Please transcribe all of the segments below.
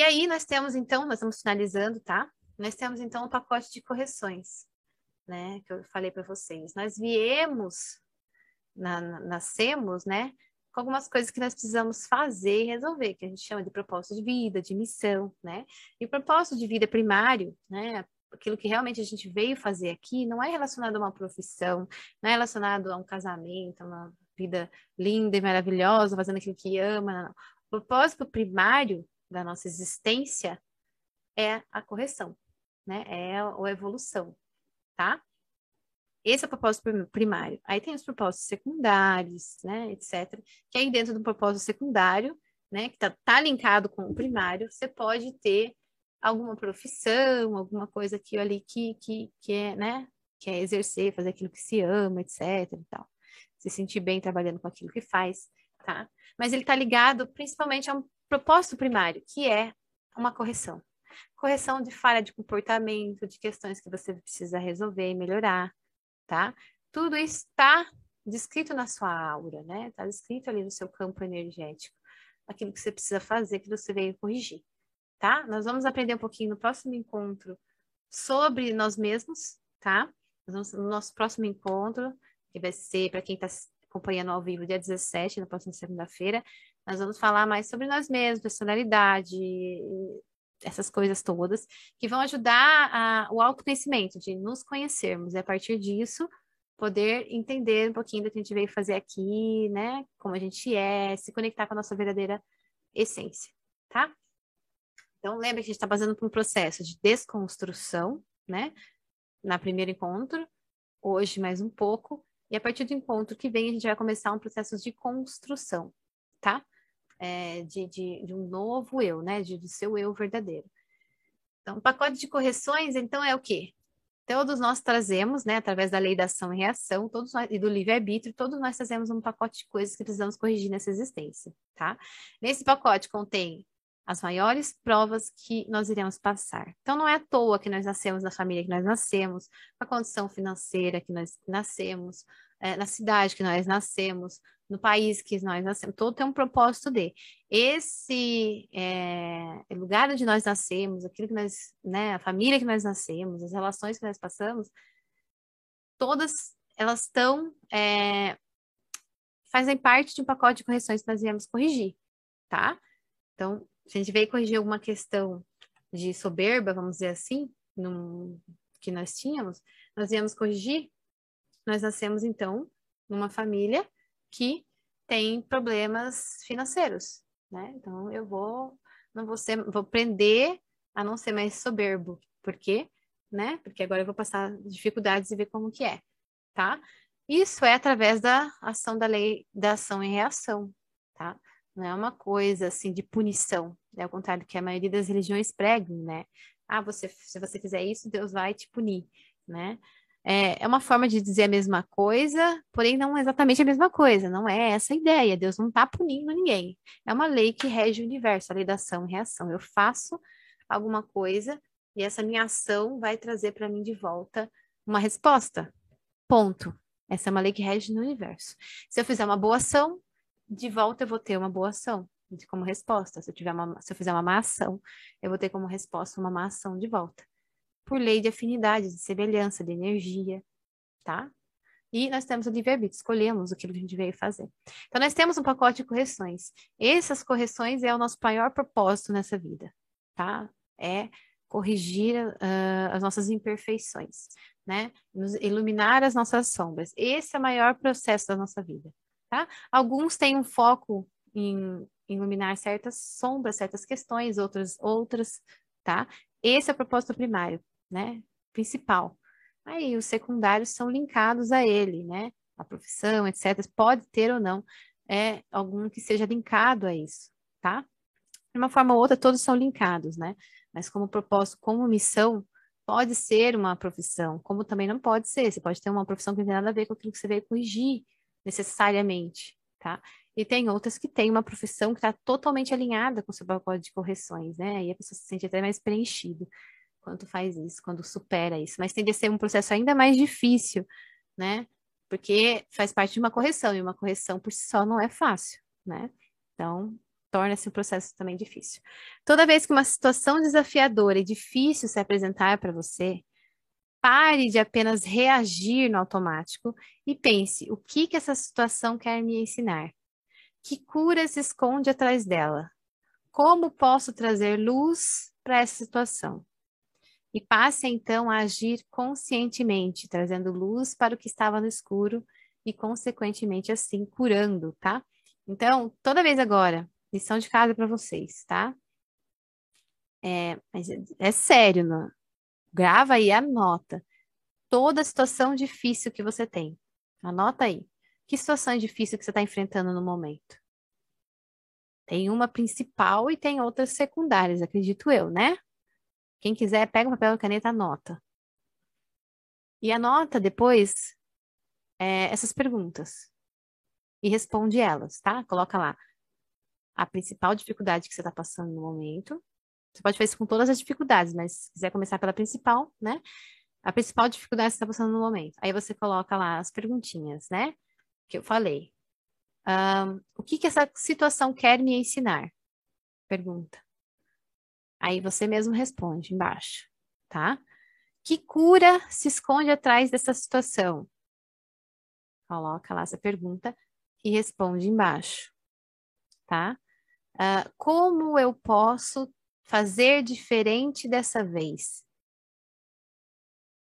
E aí nós temos, então, nós estamos finalizando, tá? Nós temos, então, um pacote de correções, né? Que eu falei para vocês. Nós viemos, na, na, nascemos, né? Com algumas coisas que nós precisamos fazer e resolver, que a gente chama de propósito de vida, de missão, né? E o propósito de vida primário, né? Aquilo que realmente a gente veio fazer aqui não é relacionado a uma profissão, não é relacionado a um casamento, a uma vida linda e maravilhosa, fazendo aquilo que ama. Não. O propósito primário da nossa existência é a correção, né? É a evolução, tá? Esse é o propósito primário. Aí tem os propósitos secundários, né, etc. Que aí dentro do propósito secundário, né, que tá, tá linkado com o primário, você pode ter alguma profissão, alguma coisa aqui ali que, que, que é, né, que é exercer, fazer aquilo que se ama, etc. E tal. Se sentir bem trabalhando com aquilo que faz, tá? Mas ele está ligado principalmente a um propósito primário, que é uma correção. Correção de falha de comportamento, de questões que você precisa resolver e melhorar, tá? Tudo está descrito na sua aura, né? Está descrito ali no seu campo energético. Aquilo que você precisa fazer, que você veio corrigir, tá? Nós vamos aprender um pouquinho no próximo encontro sobre nós mesmos, tá? Nós vamos, no nosso próximo encontro, que vai ser para quem está acompanhando ao vivo dia 17, na próxima segunda-feira, nós vamos falar mais sobre nós mesmos, personalidade, essas coisas todas, que vão ajudar a, o autoconhecimento, de nos conhecermos, e a partir disso poder entender um pouquinho do que a gente veio fazer aqui, né? Como a gente é, se conectar com a nossa verdadeira essência, tá? Então, lembra que a gente está passando por um processo de desconstrução, né? Na primeiro encontro, hoje mais um pouco, e a partir do encontro que vem, a gente vai começar um processo de construção, tá? É, de, de, de, um novo eu, né? De, de seu eu verdadeiro. Então, o pacote de correções, então, é o quê? Todos nós trazemos, né, através da lei da ação e reação, todos nós, e do livre-arbítrio, todos nós trazemos um pacote de coisas que precisamos corrigir nessa existência, tá? Nesse pacote contém as maiores provas que nós iremos passar. Então, não é à toa que nós nascemos na família que nós nascemos, a condição financeira que nós nascemos, é, na cidade que nós nascemos, no país que nós nascemos, todo tem um propósito de. Esse é, lugar onde nós nascemos, aquilo que nós, né, a família que nós nascemos, as relações que nós passamos, todas elas estão, é, fazem parte de um pacote de correções que nós viemos corrigir, tá? Então, se a gente veio corrigir alguma questão de soberba, vamos dizer assim, num, que nós tínhamos, nós viemos corrigir, nós nascemos, então, numa família que tem problemas financeiros, né? Então, eu vou, não vou ser, vou aprender a não ser mais soberbo. Por quê? Né? Porque agora eu vou passar dificuldades e ver como que é, tá? Isso é através da ação da lei da ação e reação, tá? Não é uma coisa assim de punição, é ao contrário do que a maioria das religiões pregam, né? Ah, você, se você fizer isso, Deus vai te punir, né? É, é uma forma de dizer a mesma coisa, porém não exatamente a mesma coisa, não é essa a ideia. Deus não está punindo ninguém. É uma lei que rege o universo, a lei da ação e reação. Eu faço alguma coisa e essa minha ação vai trazer para mim de volta uma resposta. Ponto. Essa é uma lei que rege no universo. Se eu fizer uma boa ação, de volta eu vou ter uma boa ação como resposta. Se eu, tiver uma, se eu fizer uma má ação, eu vou ter como resposta uma má ação de volta. Por lei de afinidade, de semelhança, de energia, tá? E nós temos o livre-arbítrio, escolhemos aquilo que a gente veio fazer. Então, nós temos um pacote de correções. Essas correções é o nosso maior propósito nessa vida, tá? É corrigir uh, as nossas imperfeições, né? Nos iluminar as nossas sombras. Esse é o maior processo da nossa vida, tá? Alguns têm um foco em iluminar certas sombras, certas questões, outras, outras, tá? Esse é o propósito primário, né? Principal. Aí os secundários são linkados a ele, né? A profissão, etc. Pode ter ou não é algum que seja linkado a isso, tá? De uma forma ou outra, todos são linkados, né? Mas como propósito, como missão, pode ser uma profissão, como também não pode ser. Você pode ter uma profissão que não tem nada a ver com aquilo que você veio corrigir necessariamente, tá? E tem outras que têm uma profissão que está totalmente alinhada com o seu pacote de correções, né? E a pessoa se sente até mais preenchida quando faz isso, quando supera isso. Mas tende a ser um processo ainda mais difícil, né? Porque faz parte de uma correção, e uma correção por si só não é fácil, né? Então, torna-se um processo também difícil. Toda vez que uma situação desafiadora e difícil se apresentar para você, pare de apenas reagir no automático e pense: o que que essa situação quer me ensinar? Que cura se esconde atrás dela? Como posso trazer luz para essa situação? E passe então a agir conscientemente, trazendo luz para o que estava no escuro e, consequentemente, assim, curando, tá? Então, toda vez agora, lição de casa para vocês, tá? É, é, é sério, não? grava aí, anota toda situação difícil que você tem. Anota aí. Que situação difícil que você está enfrentando no momento? Tem uma principal e tem outras secundárias, acredito eu, né? Quem quiser, pega o papel e caneta, anota. E anota depois é, essas perguntas e responde elas, tá? Coloca lá a principal dificuldade que você está passando no momento. Você pode fazer isso com todas as dificuldades, mas se quiser começar pela principal, né? A principal dificuldade que você está passando no momento. Aí você coloca lá as perguntinhas, né? Que eu falei. Um, o que, que essa situação quer me ensinar? Pergunta. Aí você mesmo responde embaixo, tá? Que cura se esconde atrás dessa situação? Coloca lá essa pergunta e responde embaixo, tá? Uh, como eu posso fazer diferente dessa vez?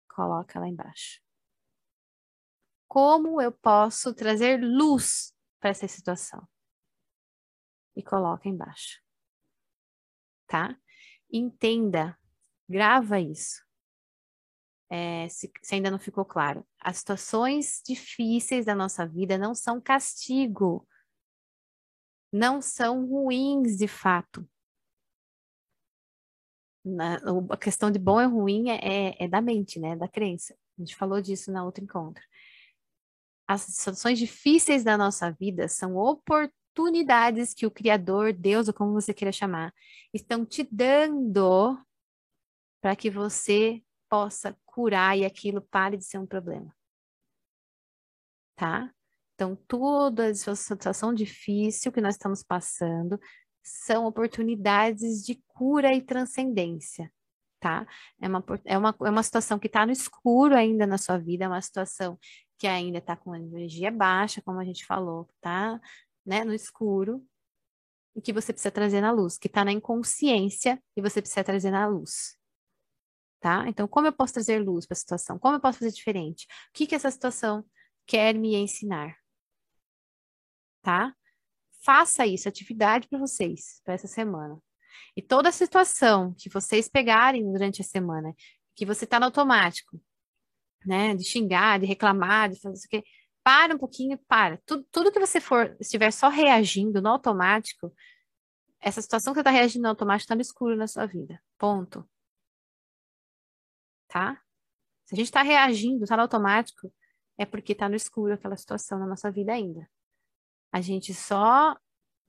Coloca lá embaixo. Como eu posso trazer luz para essa situação? E coloca embaixo. Tá? Entenda, grava isso. É, se, se ainda não ficou claro, as situações difíceis da nossa vida não são castigo, não são ruins de fato. Na, a questão de bom e ruim é, é, é, da mente, né? Da crença. A gente falou disso na outro encontro. As situações difíceis da nossa vida são oportunidades que o Criador, Deus, ou como você queira chamar, estão te dando para que você possa curar e aquilo pare de ser um problema. Tá? Então, toda essa situação difícil que nós estamos passando são oportunidades de cura e transcendência, tá? É uma, é uma, é uma situação que está no escuro ainda na sua vida, é uma situação que ainda está com energia baixa, como a gente falou, tá? Né? No escuro, e que você precisa trazer na luz, que está na inconsciência e você precisa trazer na luz. Tá? Então, como eu posso trazer luz para a situação? Como eu posso fazer diferente? O que, que essa situação quer me ensinar? Tá? Faça isso, atividade para vocês, para essa semana. E toda situação que vocês pegarem durante a semana, que você está no automático, né? De xingar, de reclamar, de fazer isso aqui, para um pouquinho, para. Tudo, tudo que você for, estiver só reagindo no automático, essa situação que você está reagindo no automático está no escuro na sua vida. Ponto. Tá? Se a gente está reagindo, está no automático, é porque está no escuro aquela situação na nossa vida ainda. A gente só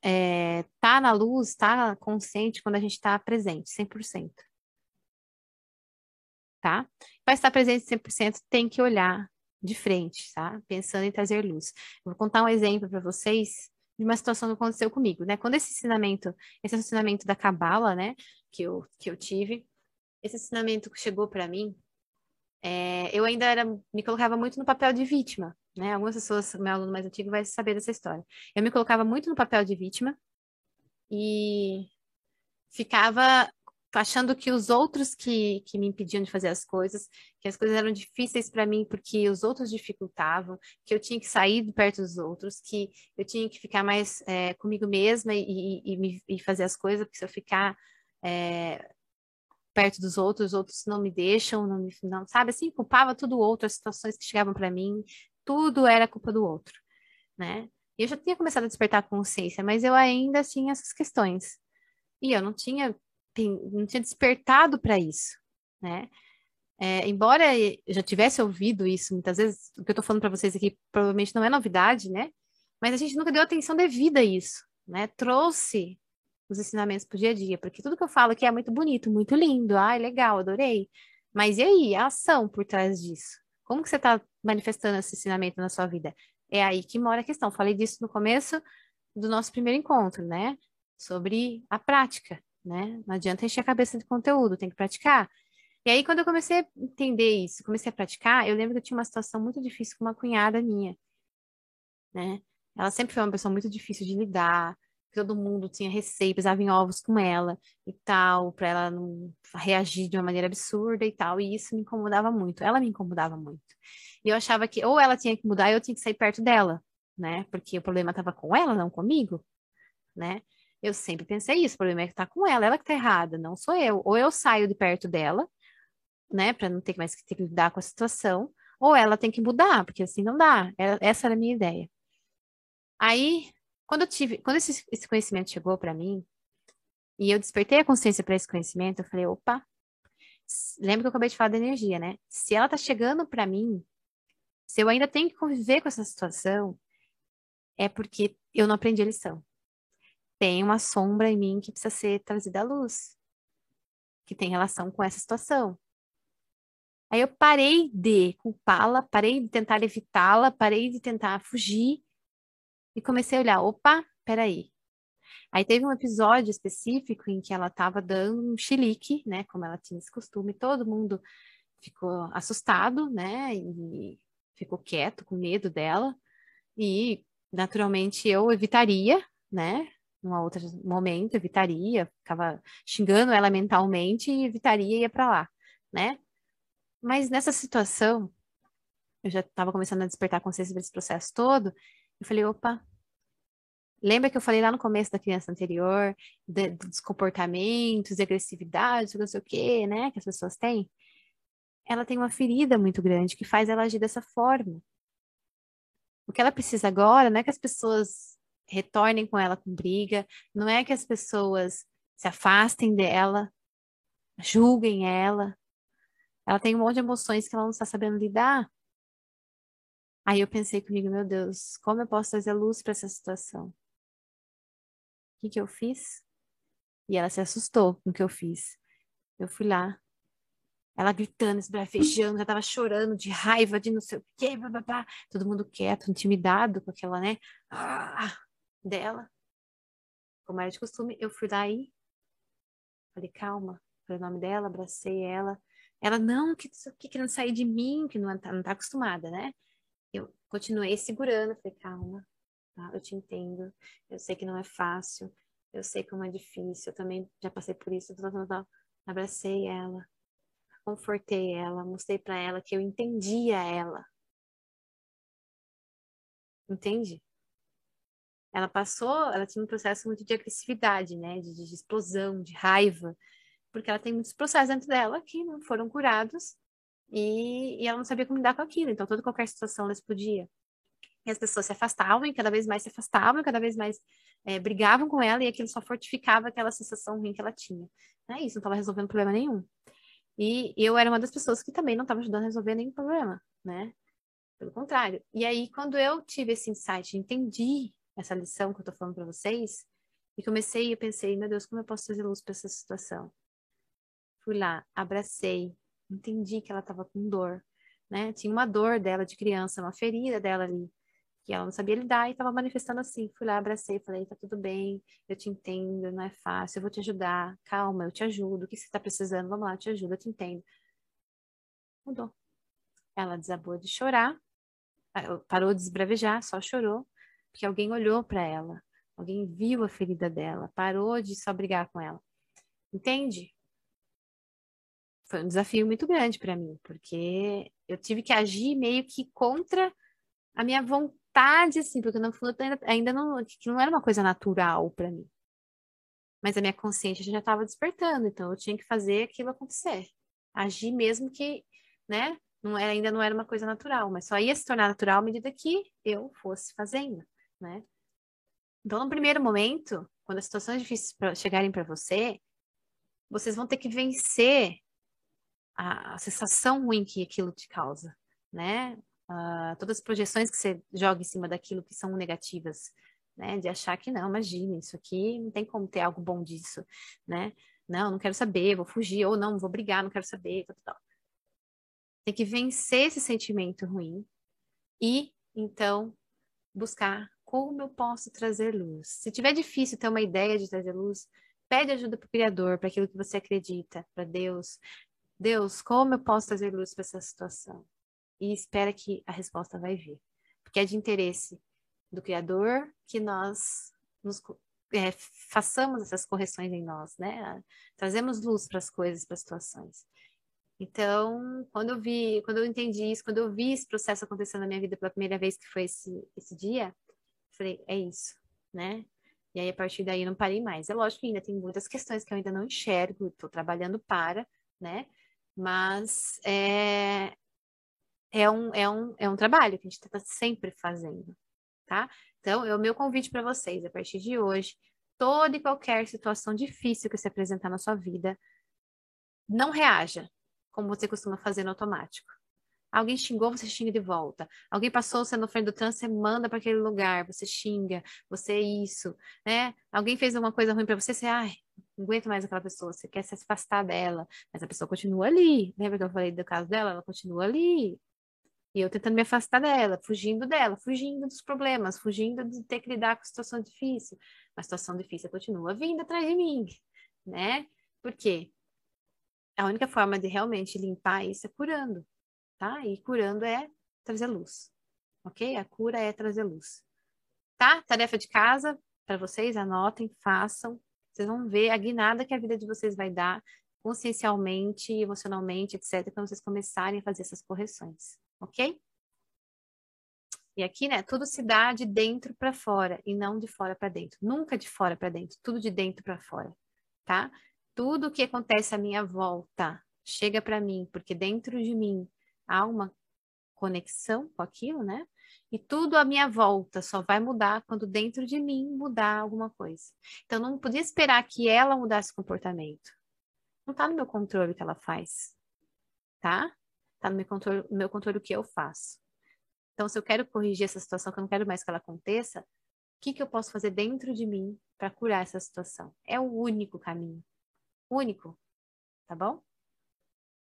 é, tá na luz, tá consciente quando a gente está presente, 100%. Tá? Para estar presente 100%, tem que olhar de frente, tá? Pensando em trazer luz. Eu vou contar um exemplo para vocês de uma situação que aconteceu comigo, né? Quando esse ensinamento, esse ensinamento da Cabala, né, que eu, que eu tive, esse ensinamento chegou para mim, é, eu ainda era, me colocava muito no papel de vítima, né? Algumas pessoas, meu aluno mais antigo vai saber dessa história. Eu me colocava muito no papel de vítima e ficava achando que os outros que, que me impediam de fazer as coisas, que as coisas eram difíceis para mim porque os outros dificultavam, que eu tinha que sair de perto dos outros, que eu tinha que ficar mais é, comigo mesma e, e, e, fazer as coisas, porque se eu ficar é, perto dos outros, os outros não me deixam, não, me, não sabe assim, culpava tudo o outro, as situações que chegavam para mim, tudo era culpa do outro, né? E eu já tinha começado a despertar a consciência, mas eu ainda tinha essas questões. E eu não tinha, não tinha despertado para isso, né? É, embora eu já tivesse ouvido isso muitas vezes, o que eu estou falando para vocês aqui provavelmente não é novidade, né? Mas a gente nunca deu atenção devida a isso, né? Trouxe os ensinamentos para o dia a dia, porque tudo que eu falo aqui é muito bonito, muito lindo, ai, legal, adorei. Mas e aí, a ação por trás disso? Como que você está manifestando esse ensinamento na sua vida? É aí que mora a questão. Falei disso no começo do nosso primeiro encontro, né? sobre a prática, né? Não adianta encher a cabeça de conteúdo, tem que praticar. E aí, quando eu comecei a entender isso, comecei a praticar, eu lembro que eu tinha uma situação muito difícil com uma cunhada minha, né? Ela sempre foi uma pessoa muito difícil de lidar, todo mundo tinha receio, pisava em ovos com ela e tal, para ela não reagir de uma maneira absurda e tal, e isso me incomodava muito. Ela me incomodava muito. E eu achava que ou ela tinha que mudar, eu tinha que sair perto dela, né? Porque o problema estava com ela, não comigo, né? Eu sempre pensei isso, o problema é que tá com ela, ela que tá errada, não sou eu. Ou eu saio de perto dela, né, para não ter mais que ter que lidar com a situação, ou ela tem que mudar, porque assim não dá. Essa era a minha ideia. Aí, quando eu tive, quando esse, esse conhecimento chegou para mim, e eu despertei a consciência para esse conhecimento, eu falei, opa, lembra que eu acabei de falar da energia, né? Se ela tá chegando para mim, se eu ainda tenho que conviver com essa situação, é porque eu não aprendi a lição. Tem uma sombra em mim que precisa ser trazida à luz, que tem relação com essa situação. Aí eu parei de culpá-la, parei de tentar evitá-la, parei de tentar fugir e comecei a olhar, opa, peraí. Aí teve um episódio específico em que ela estava dando um chilique, né, como ela tinha esse costume, todo mundo ficou assustado, né, e ficou quieto, com medo dela, e naturalmente eu evitaria, né, num outro momento, evitaria, ficava xingando ela mentalmente e evitaria e ia para lá, né. Mas nessa situação, eu já estava começando a despertar consciência desse processo todo, eu falei, opa, lembra que eu falei lá no começo da criança anterior, de, dos comportamentos, de agressividade, não sei o quê, né, que as pessoas têm? Ela tem uma ferida muito grande que faz ela agir dessa forma. O que ela precisa agora não é que as pessoas retornem com ela com briga, não é que as pessoas se afastem dela, julguem ela. Ela tem um monte de emoções que ela não está sabendo lidar. Aí eu pensei comigo, meu Deus, como eu posso trazer luz para essa situação? O que, que eu fiz? E ela se assustou com o que eu fiz. Eu fui lá, ela gritando, esbravejando, já tava chorando de raiva, de não sei o quê, blá, blá, blá. todo mundo quieto, intimidado com aquela, né, ah, dela. Como era de costume, eu fui lá e falei, calma, falei o nome dela, abracei ela. Ela, não, que, que querendo sair de mim, que não tá, não tá acostumada, né? eu continuei segurando, falei, calma, tá? Eu te entendo, eu sei que não é fácil, eu sei como é difícil, eu também já passei por isso, tal, tal, tal. abracei ela, confortei ela, mostrei para ela que eu entendia ela. Entende? Ela passou, ela tinha um processo muito de agressividade, né, de, de explosão, de raiva, porque ela tem muitos processos dentro dela que não foram curados e, e ela não sabia como lidar com aquilo. Então, toda qualquer situação ela explodia. E as pessoas se afastavam, e cada vez mais se afastavam, cada vez mais é, brigavam com ela, e aquilo só fortificava aquela sensação ruim que ela tinha. É isso, não estava resolvendo problema nenhum. E eu era uma das pessoas que também não estava ajudando a resolver nenhum problema, né? Pelo contrário. E aí, quando eu tive esse insight, entendi essa lição que eu estou falando para vocês, e comecei, eu pensei, meu Deus, como eu posso trazer luz para essa situação? Fui lá, abracei, entendi que ela estava com dor, né? Tinha uma dor dela de criança, uma ferida dela ali, que ela não sabia lidar e estava manifestando assim. Fui lá, abracei, falei: tá tudo bem, eu te entendo, não é fácil, eu vou te ajudar, calma, eu te ajudo, o que você está precisando? Vamos lá, eu te ajudo, eu te entendo. Mudou. Ela desabou de chorar, parou de esbravejar, só chorou, porque alguém olhou para ela, alguém viu a ferida dela, parou de só brigar com ela. Entende? foi um desafio muito grande para mim, porque eu tive que agir meio que contra a minha vontade, assim, porque no fundo ainda não, que não era uma coisa natural para mim. Mas a minha consciência já estava despertando, então eu tinha que fazer aquilo acontecer. Agir mesmo que, né, não era, ainda não era uma coisa natural, mas só ia se tornar natural à medida que eu fosse fazendo, né? Então, no primeiro momento, quando as situações difíceis chegarem para você, vocês vão ter que vencer a, a sensação ruim que aquilo te causa, né? Uh, todas as projeções que você joga em cima daquilo que são negativas, né? De achar que não, imagina, isso aqui não tem como ter algo bom disso, né? Não, não quero saber, vou fugir, ou não, vou brigar, não quero saber, tal, tal. Tem que vencer esse sentimento ruim e, então, buscar como eu posso trazer luz? Se tiver difícil ter uma ideia de trazer luz, pede ajuda para o Criador, para aquilo que você acredita, para Deus. Deus, como eu posso trazer luz para essa situação? E espera que a resposta vai vir. Porque é de interesse do Criador que nós nos, é, façamos essas correções em nós, né? Trazemos luz para as coisas, para as situações. Então, quando eu vi, quando eu entendi isso, quando eu vi esse processo acontecendo na minha vida pela primeira vez, que foi esse, esse dia, falei, é isso, né? E aí, a partir daí, não parei mais. É lógico que ainda tem muitas questões que eu ainda não enxergo, estou trabalhando para, né? Mas é, é, um, é, um, é um trabalho que a gente está sempre fazendo, tá? Então, é o meu convite para vocês, a partir de hoje, toda e qualquer situação difícil que se apresentar na sua vida, não reaja como você costuma fazer no automático. Alguém xingou, você xinga de volta. Alguém passou você no frente do trânsito, você manda para aquele lugar, você xinga, você é isso, né? Alguém fez uma coisa ruim para você, você, ai, não aguento mais aquela pessoa, você quer se afastar dela, mas a pessoa continua ali. Lembra que eu falei do caso dela? Ela continua ali. E eu tentando me afastar dela, fugindo dela, fugindo dos problemas, fugindo de ter que lidar com situação difícil. Uma situação difícil continua vindo atrás de mim, né? Por quê? A única forma de realmente limpar isso é curando tá? E curando é trazer luz, ok? A cura é trazer luz, tá? Tarefa de casa para vocês, anotem, façam. Vocês vão ver a guinada que a vida de vocês vai dar consciencialmente, emocionalmente, etc., quando vocês começarem a fazer essas correções, ok? E aqui, né, tudo se dá de dentro para fora e não de fora para dentro. Nunca de fora para dentro, tudo de dentro para fora, tá? Tudo que acontece à minha volta chega para mim, porque dentro de mim há uma conexão com aquilo, né? E tudo à minha volta só vai mudar quando dentro de mim mudar alguma coisa. Então, não podia esperar que ela mudasse o comportamento. Não está no meu controle o que ela faz, tá? Está no meu controle, meu controle o que eu faço. Então, se eu quero corrigir essa situação, que eu não quero mais que ela aconteça, o que, que eu posso fazer dentro de mim para curar essa situação? É o único caminho. Único, tá bom?